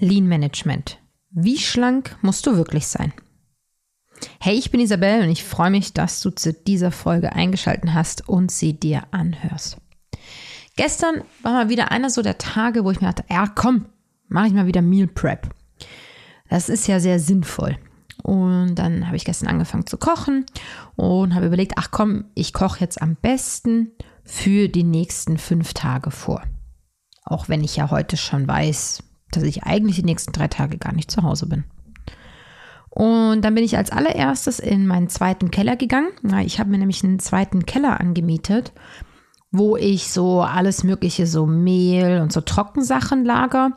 Lean Management. Wie schlank musst du wirklich sein? Hey, ich bin Isabel und ich freue mich, dass du zu dieser Folge eingeschaltet hast und sie dir anhörst. Gestern war mal wieder einer so der Tage, wo ich mir dachte, ja komm, mache ich mal wieder Meal Prep. Das ist ja sehr sinnvoll. Und dann habe ich gestern angefangen zu kochen und habe überlegt, ach komm, ich koche jetzt am besten für die nächsten fünf Tage vor. Auch wenn ich ja heute schon weiß, dass ich eigentlich die nächsten drei Tage gar nicht zu Hause bin. Und dann bin ich als allererstes in meinen zweiten Keller gegangen. Ich habe mir nämlich einen zweiten Keller angemietet, wo ich so alles Mögliche, so Mehl und so Trockensachen lager,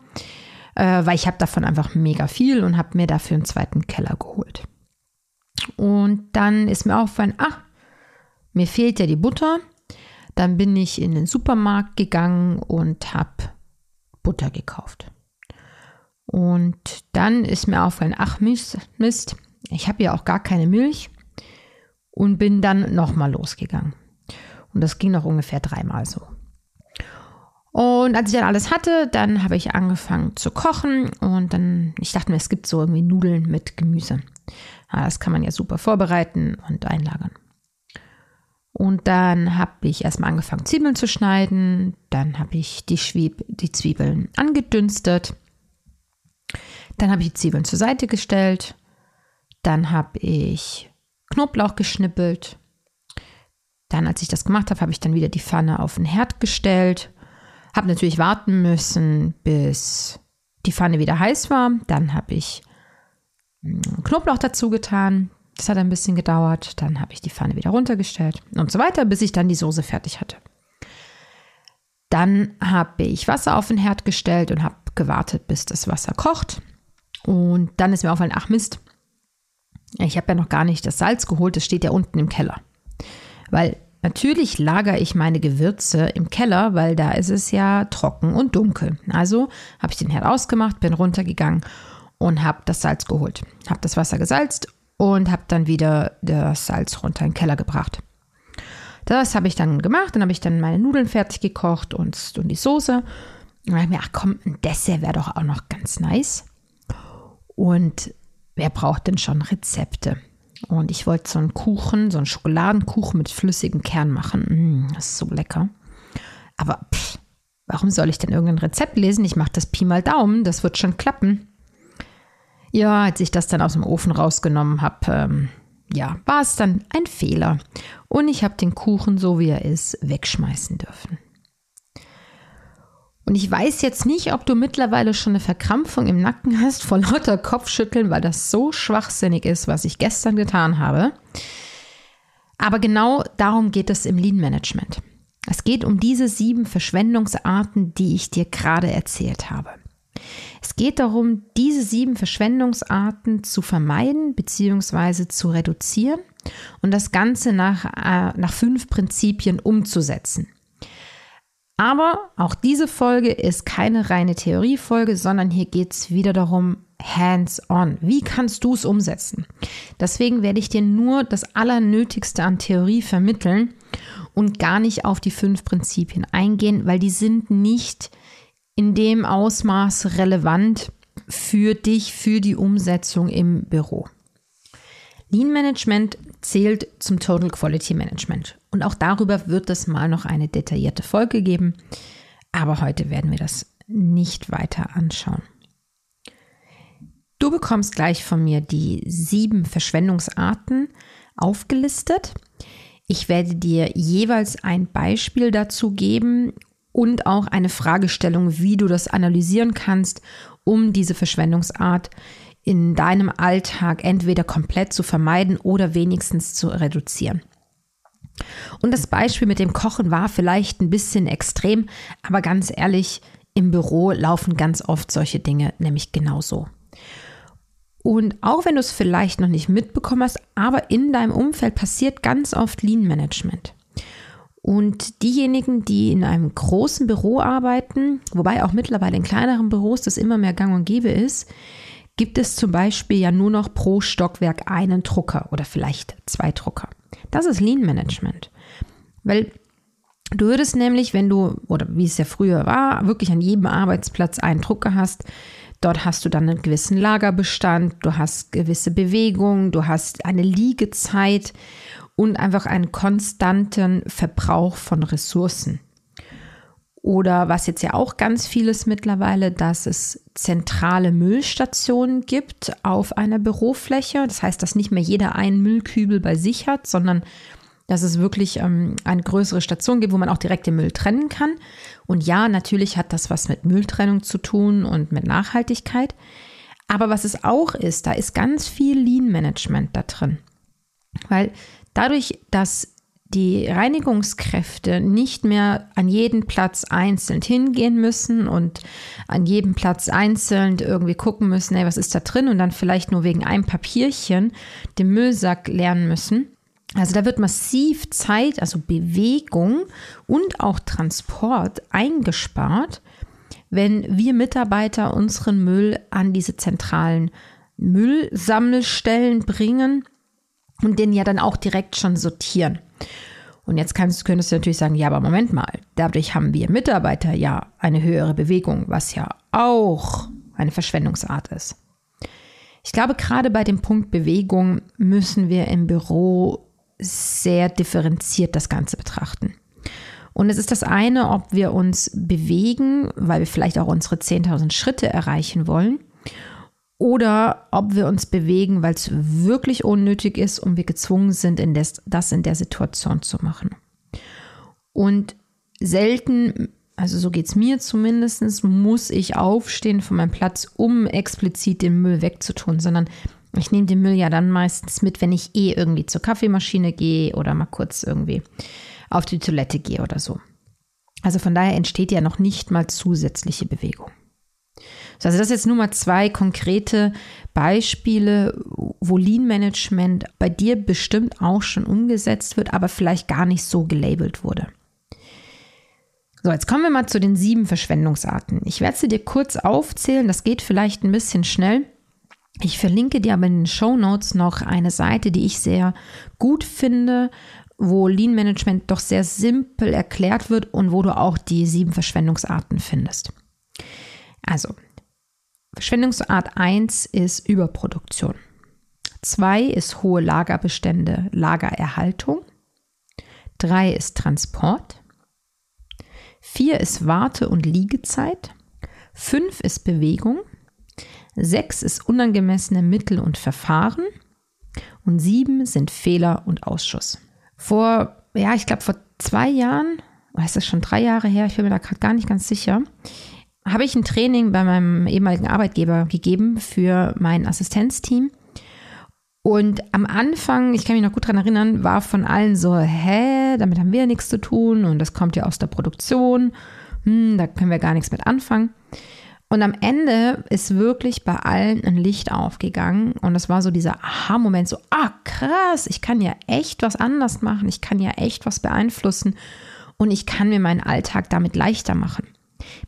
äh, weil ich habe davon einfach mega viel und habe mir dafür einen zweiten Keller geholt. Und dann ist mir aufgefallen, ach, mir fehlt ja die Butter. Dann bin ich in den Supermarkt gegangen und habe Butter gekauft. Und dann ist mir aufgefallen, ach Mist, Mist ich habe ja auch gar keine Milch und bin dann nochmal losgegangen. Und das ging noch ungefähr dreimal so. Und als ich dann alles hatte, dann habe ich angefangen zu kochen und dann, ich dachte mir, es gibt so irgendwie Nudeln mit Gemüse. Ja, das kann man ja super vorbereiten und einlagern. Und dann habe ich erstmal angefangen, Zwiebeln zu schneiden. Dann habe ich die, Schwieb die Zwiebeln angedünstet. Dann habe ich die Zwiebeln zur Seite gestellt. Dann habe ich Knoblauch geschnippelt. Dann, als ich das gemacht habe, habe ich dann wieder die Pfanne auf den Herd gestellt. Habe natürlich warten müssen, bis die Pfanne wieder heiß war. Dann habe ich hm, Knoblauch dazu getan. Das hat ein bisschen gedauert. Dann habe ich die Pfanne wieder runtergestellt und so weiter, bis ich dann die Soße fertig hatte. Dann habe ich Wasser auf den Herd gestellt und habe gewartet, bis das Wasser kocht. Und dann ist mir aufgefallen, ach Mist, ich habe ja noch gar nicht das Salz geholt, das steht ja unten im Keller. Weil natürlich lagere ich meine Gewürze im Keller, weil da ist es ja trocken und dunkel. Also habe ich den Herd ausgemacht, bin runtergegangen und habe das Salz geholt. Habe das Wasser gesalzt und habe dann wieder das Salz runter in den Keller gebracht. Das habe ich dann gemacht, dann habe ich dann meine Nudeln fertig gekocht und, und die Soße. Und dann ich mir, ach komm, ein Dessert wäre doch auch noch ganz nice. Und wer braucht denn schon Rezepte? Und ich wollte so einen Kuchen, so einen Schokoladenkuchen mit flüssigem Kern machen. Mm, das ist so lecker. Aber pff, warum soll ich denn irgendein Rezept lesen? Ich mache das Pi mal Daumen, das wird schon klappen. Ja, als ich das dann aus dem Ofen rausgenommen habe, ähm, ja, war es dann ein Fehler. Und ich habe den Kuchen, so wie er ist, wegschmeißen dürfen. Und ich weiß jetzt nicht, ob du mittlerweile schon eine Verkrampfung im Nacken hast vor lauter Kopfschütteln, weil das so schwachsinnig ist, was ich gestern getan habe. Aber genau darum geht es im Lean Management. Es geht um diese sieben Verschwendungsarten, die ich dir gerade erzählt habe. Es geht darum, diese sieben Verschwendungsarten zu vermeiden bzw. zu reduzieren und das Ganze nach, äh, nach fünf Prinzipien umzusetzen. Aber auch diese Folge ist keine reine Theoriefolge, sondern hier geht es wieder darum, hands-on. Wie kannst du es umsetzen? Deswegen werde ich dir nur das Allernötigste an Theorie vermitteln und gar nicht auf die fünf Prinzipien eingehen, weil die sind nicht in dem Ausmaß relevant für dich, für die Umsetzung im Büro. Lean Management zählt zum Total Quality Management. Und auch darüber wird es mal noch eine detaillierte Folge geben. Aber heute werden wir das nicht weiter anschauen. Du bekommst gleich von mir die sieben Verschwendungsarten aufgelistet. Ich werde dir jeweils ein Beispiel dazu geben und auch eine Fragestellung, wie du das analysieren kannst, um diese Verschwendungsart in deinem Alltag entweder komplett zu vermeiden oder wenigstens zu reduzieren. Und das Beispiel mit dem Kochen war vielleicht ein bisschen extrem, aber ganz ehrlich, im Büro laufen ganz oft solche Dinge nämlich genauso. Und auch wenn du es vielleicht noch nicht mitbekommen hast, aber in deinem Umfeld passiert ganz oft Lean Management. Und diejenigen, die in einem großen Büro arbeiten, wobei auch mittlerweile in kleineren Büros das immer mehr gang und gäbe ist, gibt es zum Beispiel ja nur noch pro Stockwerk einen Drucker oder vielleicht zwei Drucker. Das ist Lean Management. Weil du würdest nämlich, wenn du, oder wie es ja früher war, wirklich an jedem Arbeitsplatz einen Drucker hast, Dort hast du dann einen gewissen Lagerbestand, du hast gewisse Bewegungen, du hast eine Liegezeit und einfach einen konstanten Verbrauch von Ressourcen. Oder was jetzt ja auch ganz vieles mittlerweile, dass es zentrale Müllstationen gibt auf einer Bürofläche. Das heißt, dass nicht mehr jeder einen Müllkübel bei sich hat, sondern dass es wirklich ähm, eine größere Station gibt, wo man auch direkt den Müll trennen kann. Und ja, natürlich hat das was mit Mülltrennung zu tun und mit Nachhaltigkeit. Aber was es auch ist, da ist ganz viel Lean-Management da drin. Weil dadurch, dass die Reinigungskräfte nicht mehr an jeden Platz einzeln hingehen müssen und an jedem Platz einzeln irgendwie gucken müssen, ey, was ist da drin? Und dann vielleicht nur wegen einem Papierchen den Müllsack leeren müssen, also da wird massiv Zeit, also Bewegung und auch Transport eingespart, wenn wir Mitarbeiter unseren Müll an diese zentralen Müllsammelstellen bringen und den ja dann auch direkt schon sortieren. Und jetzt kannst, könntest du natürlich sagen, ja, aber Moment mal, dadurch haben wir Mitarbeiter ja eine höhere Bewegung, was ja auch eine Verschwendungsart ist. Ich glaube, gerade bei dem Punkt Bewegung müssen wir im Büro sehr differenziert das Ganze betrachten. Und es ist das eine, ob wir uns bewegen, weil wir vielleicht auch unsere 10.000 Schritte erreichen wollen, oder ob wir uns bewegen, weil es wirklich unnötig ist und wir gezwungen sind, in des, das in der Situation zu machen. Und selten, also so geht es mir zumindest, muss ich aufstehen von meinem Platz, um explizit den Müll wegzutun, sondern ich nehme den Müll ja dann meistens mit, wenn ich eh irgendwie zur Kaffeemaschine gehe oder mal kurz irgendwie auf die Toilette gehe oder so. Also von daher entsteht ja noch nicht mal zusätzliche Bewegung. Also das sind jetzt nur mal zwei konkrete Beispiele, wo Lean Management bei dir bestimmt auch schon umgesetzt wird, aber vielleicht gar nicht so gelabelt wurde. So, jetzt kommen wir mal zu den sieben Verschwendungsarten. Ich werde sie dir kurz aufzählen, das geht vielleicht ein bisschen schnell. Ich verlinke dir aber in den Show Notes noch eine Seite, die ich sehr gut finde, wo Lean Management doch sehr simpel erklärt wird und wo du auch die sieben Verschwendungsarten findest. Also, Verschwendungsart 1 ist Überproduktion. 2 ist hohe Lagerbestände, Lagererhaltung. 3 ist Transport. 4 ist Warte- und Liegezeit. 5 ist Bewegung. Sechs ist unangemessene Mittel und Verfahren. Und sieben sind Fehler und Ausschuss. Vor, ja, ich glaube, vor zwei Jahren, oder ist das schon drei Jahre her, ich bin mir da gerade gar nicht ganz sicher, habe ich ein Training bei meinem ehemaligen Arbeitgeber gegeben für mein Assistenzteam. Und am Anfang, ich kann mich noch gut daran erinnern, war von allen so, hä, damit haben wir ja nichts zu tun und das kommt ja aus der Produktion, hm, da können wir gar nichts mit anfangen. Und am Ende ist wirklich bei allen ein Licht aufgegangen und das war so dieser Aha-Moment, so, ah, krass, ich kann ja echt was anders machen, ich kann ja echt was beeinflussen und ich kann mir meinen Alltag damit leichter machen.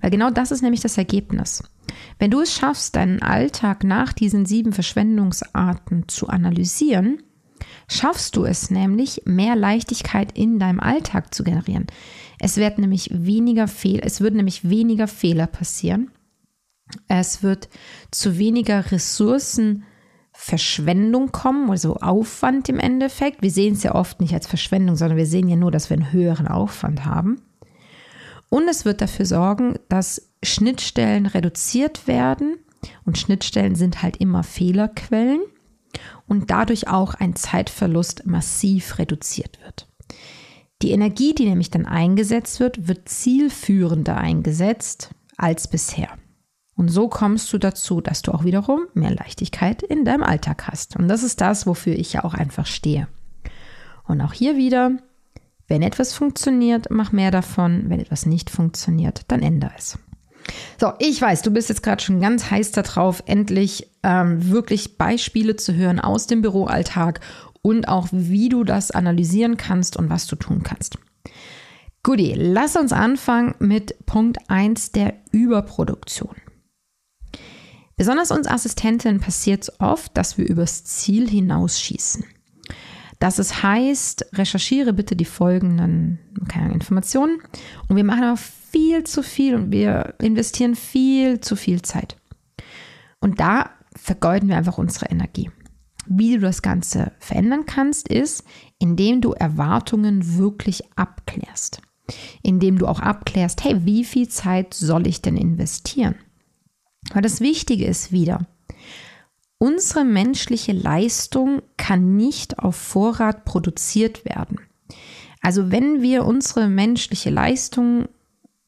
Weil genau das ist nämlich das Ergebnis. Wenn du es schaffst, deinen Alltag nach diesen sieben Verschwendungsarten zu analysieren, schaffst du es nämlich, mehr Leichtigkeit in deinem Alltag zu generieren. Es wird nämlich weniger Fehl, es wird nämlich weniger Fehler passieren es wird zu weniger Ressourcenverschwendung kommen, also Aufwand im Endeffekt. Wir sehen es ja oft nicht als Verschwendung, sondern wir sehen ja nur, dass wir einen höheren Aufwand haben. Und es wird dafür sorgen, dass Schnittstellen reduziert werden. Und Schnittstellen sind halt immer Fehlerquellen und dadurch auch ein Zeitverlust massiv reduziert wird. Die Energie, die nämlich dann eingesetzt wird, wird zielführender eingesetzt als bisher. Und so kommst du dazu, dass du auch wiederum mehr Leichtigkeit in deinem Alltag hast. Und das ist das, wofür ich ja auch einfach stehe. Und auch hier wieder, Wenn etwas funktioniert, mach mehr davon. Wenn etwas nicht funktioniert, dann ändere es. So, ich weiß, du bist jetzt gerade schon ganz heiß darauf, endlich ähm, wirklich Beispiele zu hören aus dem Büroalltag und auch, wie du das analysieren kannst und was du tun kannst. Goodie, lass uns anfangen mit Punkt 1 der Überproduktion. Besonders uns Assistentinnen passiert es oft, dass wir übers Ziel hinausschießen. Dass es heißt, recherchiere bitte die folgenden keine Informationen und wir machen aber viel zu viel und wir investieren viel zu viel Zeit. Und da vergeuden wir einfach unsere Energie. Wie du das Ganze verändern kannst, ist, indem du Erwartungen wirklich abklärst. Indem du auch abklärst, hey, wie viel Zeit soll ich denn investieren? Weil das Wichtige ist wieder, unsere menschliche Leistung kann nicht auf Vorrat produziert werden. Also wenn wir unsere menschliche Leistung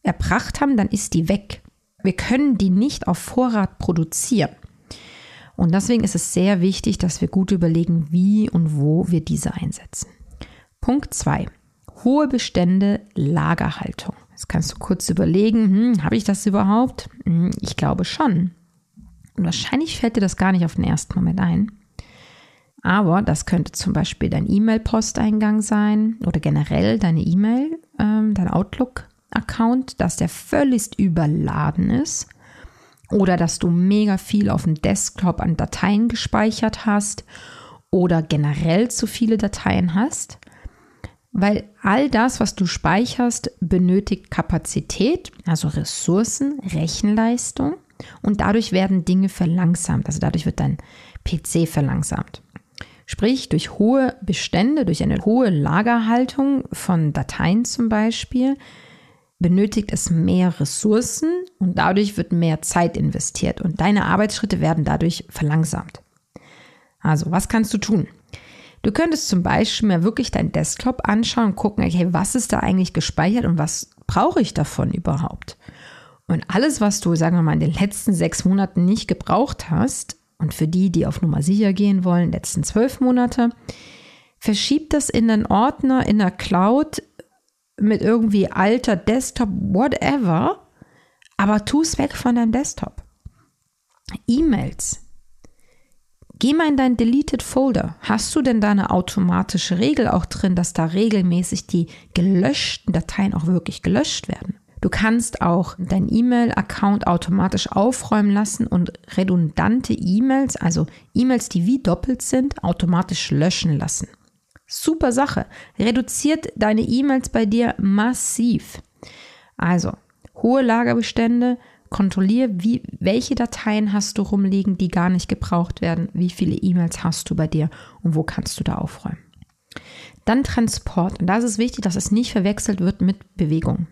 erbracht haben, dann ist die weg. Wir können die nicht auf Vorrat produzieren. Und deswegen ist es sehr wichtig, dass wir gut überlegen, wie und wo wir diese einsetzen. Punkt 2. Hohe Bestände, Lagerhaltung. Jetzt kannst du kurz überlegen, hm, habe ich das überhaupt? Hm, ich glaube schon. Und wahrscheinlich fällt dir das gar nicht auf den ersten Moment ein. Aber das könnte zum Beispiel dein E-Mail-Posteingang sein oder generell deine E-Mail, ähm, dein Outlook-Account, dass der völlig überladen ist. Oder dass du mega viel auf dem Desktop an Dateien gespeichert hast oder generell zu viele Dateien hast. Weil all das, was du speicherst, benötigt Kapazität, also Ressourcen, Rechenleistung und dadurch werden Dinge verlangsamt. Also dadurch wird dein PC verlangsamt. Sprich, durch hohe Bestände, durch eine hohe Lagerhaltung von Dateien zum Beispiel, benötigt es mehr Ressourcen und dadurch wird mehr Zeit investiert und deine Arbeitsschritte werden dadurch verlangsamt. Also, was kannst du tun? Du könntest zum Beispiel mal wirklich deinen Desktop anschauen und gucken, okay, was ist da eigentlich gespeichert und was brauche ich davon überhaupt? Und alles, was du, sagen wir mal, in den letzten sechs Monaten nicht gebraucht hast, und für die, die auf Nummer sicher gehen wollen, letzten zwölf Monate, verschieb das in den Ordner in der Cloud mit irgendwie alter Desktop, whatever, aber tu es weg von deinem Desktop. E-Mails, Geh mal in dein Deleted Folder. Hast du denn da eine automatische Regel auch drin, dass da regelmäßig die gelöschten Dateien auch wirklich gelöscht werden? Du kannst auch dein E-Mail-Account automatisch aufräumen lassen und redundante E-Mails, also E-Mails, die wie doppelt sind, automatisch löschen lassen. Super Sache. Reduziert deine E-Mails bei dir massiv. Also, hohe Lagerbestände, Kontrolliere, wie, welche Dateien hast du rumliegen, die gar nicht gebraucht werden, wie viele E-Mails hast du bei dir und wo kannst du da aufräumen. Dann Transport. Und da ist es wichtig, dass es nicht verwechselt wird mit Bewegung.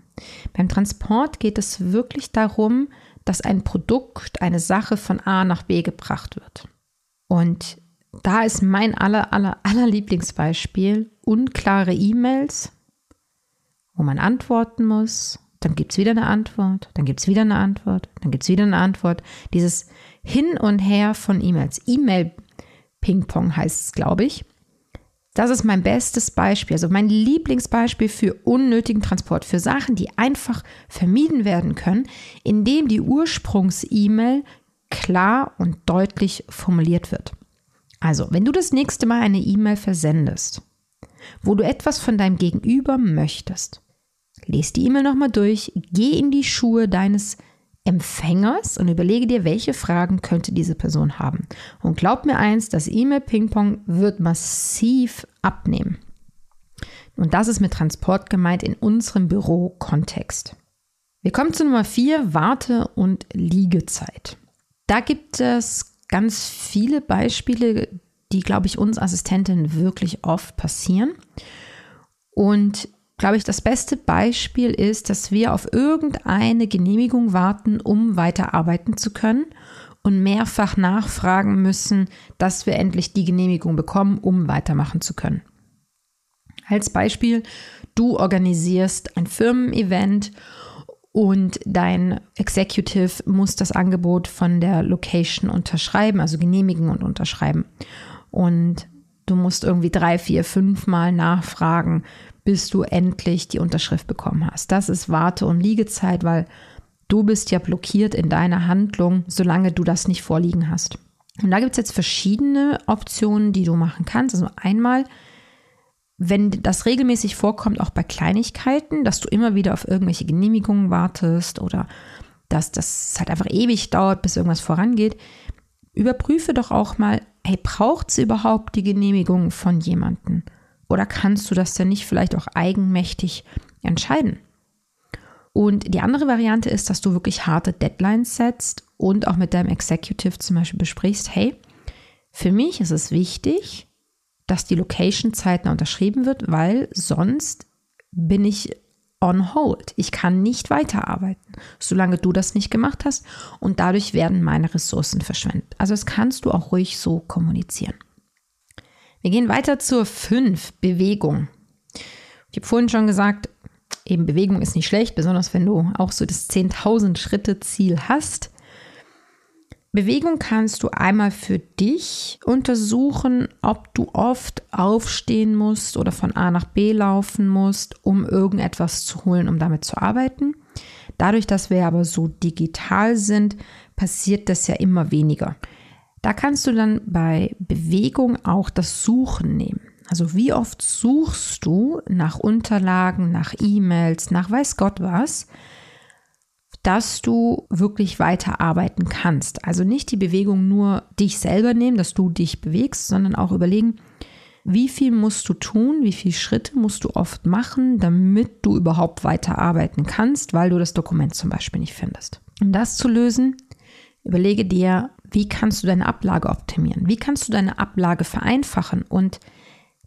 Beim Transport geht es wirklich darum, dass ein Produkt, eine Sache von A nach B gebracht wird. Und da ist mein aller, aller, aller Lieblingsbeispiel unklare E-Mails, wo man antworten muss, dann gibt es wieder eine Antwort, dann gibt es wieder eine Antwort, dann gibt es wieder eine Antwort. Dieses Hin und Her von E-Mails. E-Mail-Ping-Pong heißt es, glaube ich. Das ist mein bestes Beispiel, also mein Lieblingsbeispiel für unnötigen Transport, für Sachen, die einfach vermieden werden können, indem die Ursprungs-E-Mail klar und deutlich formuliert wird. Also, wenn du das nächste Mal eine E-Mail versendest, wo du etwas von deinem Gegenüber möchtest, Lies die E-Mail nochmal durch, geh in die Schuhe deines Empfängers und überlege dir, welche Fragen könnte diese Person haben. Und glaub mir eins, das E-Mail-Ping-Pong wird massiv abnehmen. Und das ist mit Transport gemeint in unserem Büro-Kontext. Wir kommen zu Nummer 4, Warte- und Liegezeit. Da gibt es ganz viele Beispiele, die, glaube ich, uns Assistentinnen wirklich oft passieren. Und glaube ich, das beste Beispiel ist, dass wir auf irgendeine Genehmigung warten, um weiterarbeiten zu können und mehrfach nachfragen müssen, dass wir endlich die Genehmigung bekommen, um weitermachen zu können. Als Beispiel, du organisierst ein Firmen-Event und dein Executive muss das Angebot von der Location unterschreiben, also genehmigen und unterschreiben. Und du musst irgendwie drei, vier, fünf Mal nachfragen, bis du endlich die Unterschrift bekommen hast. Das ist Warte- und Liegezeit, weil du bist ja blockiert in deiner Handlung, solange du das nicht vorliegen hast. Und da gibt es jetzt verschiedene Optionen, die du machen kannst. Also einmal, wenn das regelmäßig vorkommt, auch bei Kleinigkeiten, dass du immer wieder auf irgendwelche Genehmigungen wartest oder dass das halt einfach ewig dauert, bis irgendwas vorangeht, überprüfe doch auch mal, hey, braucht es überhaupt die Genehmigung von jemandem? Oder kannst du das denn nicht vielleicht auch eigenmächtig entscheiden? Und die andere Variante ist, dass du wirklich harte Deadlines setzt und auch mit deinem Executive zum Beispiel besprichst, hey, für mich ist es wichtig, dass die Location zeitnah unterschrieben wird, weil sonst bin ich on hold. Ich kann nicht weiterarbeiten, solange du das nicht gemacht hast und dadurch werden meine Ressourcen verschwendet. Also das kannst du auch ruhig so kommunizieren. Wir gehen weiter zur 5, Bewegung. Ich habe vorhin schon gesagt, eben Bewegung ist nicht schlecht, besonders wenn du auch so das 10.000 Schritte Ziel hast. Bewegung kannst du einmal für dich untersuchen, ob du oft aufstehen musst oder von A nach B laufen musst, um irgendetwas zu holen, um damit zu arbeiten. Dadurch, dass wir aber so digital sind, passiert das ja immer weniger. Da kannst du dann bei Bewegung auch das Suchen nehmen. Also wie oft suchst du nach Unterlagen, nach E-Mails, nach weiß Gott was, dass du wirklich weiterarbeiten kannst. Also nicht die Bewegung nur dich selber nehmen, dass du dich bewegst, sondern auch überlegen, wie viel musst du tun, wie viele Schritte musst du oft machen, damit du überhaupt weiterarbeiten kannst, weil du das Dokument zum Beispiel nicht findest. Um das zu lösen, überlege dir, wie kannst du deine Ablage optimieren? Wie kannst du deine Ablage vereinfachen? Und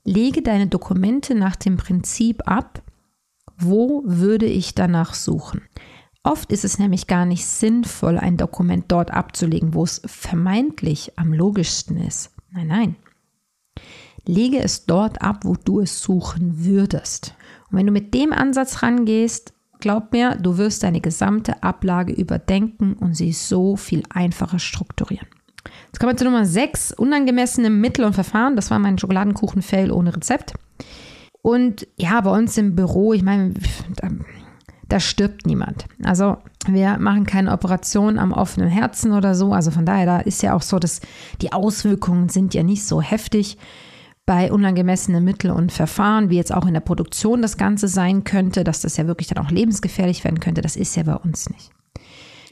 lege deine Dokumente nach dem Prinzip ab, wo würde ich danach suchen? Oft ist es nämlich gar nicht sinnvoll, ein Dokument dort abzulegen, wo es vermeintlich am logischsten ist. Nein, nein. Lege es dort ab, wo du es suchen würdest. Und wenn du mit dem Ansatz rangehst, Glaub mir, du wirst deine gesamte Ablage überdenken und sie so viel einfacher strukturieren. Jetzt kommen wir zu Nummer 6, unangemessene Mittel und Verfahren. Das war mein Schokoladenkuchen-Fail ohne Rezept. Und ja, bei uns im Büro, ich meine, da, da stirbt niemand. Also wir machen keine Operation am offenen Herzen oder so. Also von daher, da ist ja auch so, dass die Auswirkungen sind ja nicht so heftig bei unangemessenen Mitteln und Verfahren, wie jetzt auch in der Produktion das Ganze sein könnte, dass das ja wirklich dann auch lebensgefährlich werden könnte, das ist ja bei uns nicht.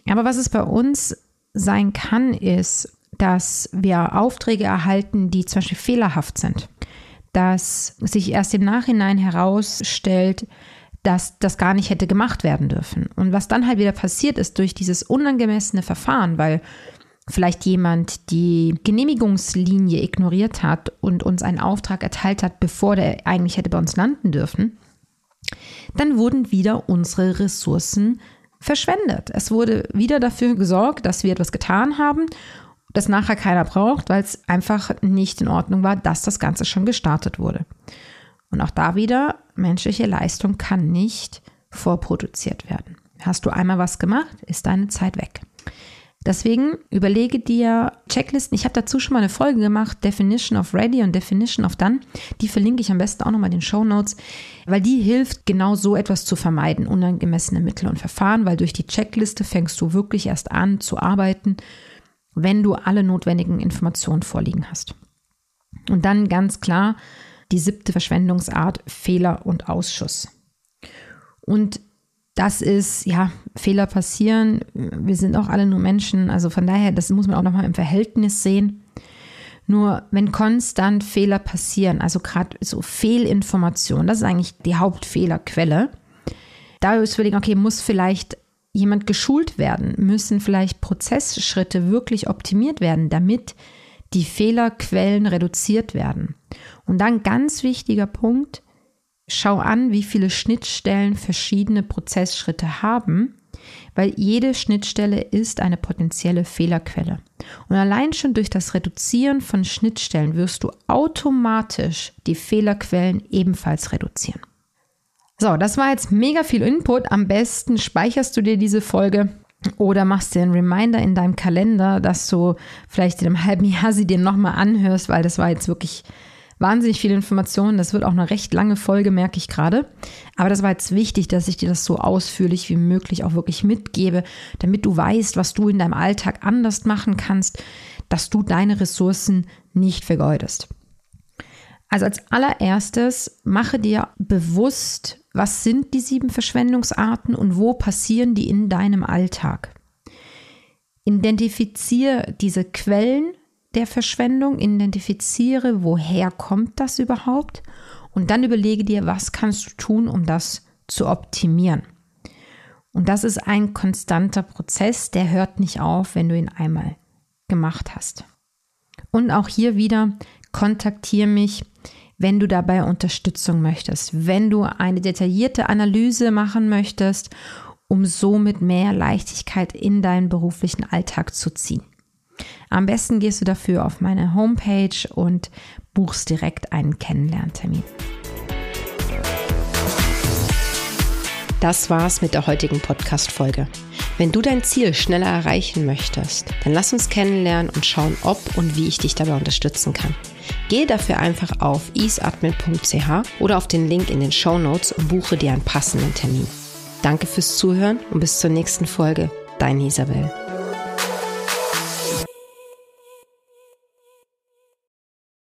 Aber was es bei uns sein kann, ist, dass wir Aufträge erhalten, die zum Beispiel fehlerhaft sind. Dass sich erst im Nachhinein herausstellt, dass das gar nicht hätte gemacht werden dürfen. Und was dann halt wieder passiert ist durch dieses unangemessene Verfahren, weil vielleicht jemand die Genehmigungslinie ignoriert hat und uns einen Auftrag erteilt hat, bevor der eigentlich hätte bei uns landen dürfen, dann wurden wieder unsere Ressourcen verschwendet. Es wurde wieder dafür gesorgt, dass wir etwas getan haben, das nachher keiner braucht, weil es einfach nicht in Ordnung war, dass das Ganze schon gestartet wurde. Und auch da wieder, menschliche Leistung kann nicht vorproduziert werden. Hast du einmal was gemacht, ist deine Zeit weg. Deswegen überlege dir Checklisten. Ich habe dazu schon mal eine Folge gemacht, Definition of Ready und Definition of Done. Die verlinke ich am besten auch nochmal in den Show Notes, weil die hilft, genau so etwas zu vermeiden, unangemessene Mittel und Verfahren, weil durch die Checkliste fängst du wirklich erst an zu arbeiten, wenn du alle notwendigen Informationen vorliegen hast. Und dann ganz klar die siebte Verschwendungsart, Fehler und Ausschuss. Und das ist, ja, Fehler passieren. Wir sind auch alle nur Menschen. Also von daher, das muss man auch nochmal im Verhältnis sehen. Nur wenn konstant Fehler passieren, also gerade so Fehlinformation, das ist eigentlich die Hauptfehlerquelle. Da ist überlegen, okay, muss vielleicht jemand geschult werden? Müssen vielleicht Prozessschritte wirklich optimiert werden, damit die Fehlerquellen reduziert werden? Und dann ganz wichtiger Punkt, schau an, wie viele Schnittstellen verschiedene Prozessschritte haben, weil jede Schnittstelle ist eine potenzielle Fehlerquelle. Und allein schon durch das Reduzieren von Schnittstellen wirst du automatisch die Fehlerquellen ebenfalls reduzieren. So, das war jetzt mega viel Input. Am besten speicherst du dir diese Folge oder machst dir einen Reminder in deinem Kalender, dass du vielleicht in einem halben Jahr sie dir nochmal anhörst, weil das war jetzt wirklich wahnsinnig viele Informationen. Das wird auch eine recht lange Folge, merke ich gerade. Aber das war jetzt wichtig, dass ich dir das so ausführlich wie möglich auch wirklich mitgebe, damit du weißt, was du in deinem Alltag anders machen kannst, dass du deine Ressourcen nicht vergeudest. Also als allererstes mache dir bewusst, was sind die sieben Verschwendungsarten und wo passieren die in deinem Alltag. Identifiziere diese Quellen der Verschwendung, identifiziere, woher kommt das überhaupt und dann überlege dir, was kannst du tun, um das zu optimieren. Und das ist ein konstanter Prozess, der hört nicht auf, wenn du ihn einmal gemacht hast. Und auch hier wieder, kontaktiere mich, wenn du dabei Unterstützung möchtest, wenn du eine detaillierte Analyse machen möchtest, um somit mehr Leichtigkeit in deinen beruflichen Alltag zu ziehen. Am besten gehst du dafür auf meine Homepage und buchst direkt einen Kennenlerntermin. Das war's mit der heutigen Podcast-Folge. Wenn du dein Ziel schneller erreichen möchtest, dann lass uns kennenlernen und schauen, ob und wie ich dich dabei unterstützen kann. Gehe dafür einfach auf easeadmin.ch oder auf den Link in den Show Notes und buche dir einen passenden Termin. Danke fürs Zuhören und bis zur nächsten Folge. Deine Isabel.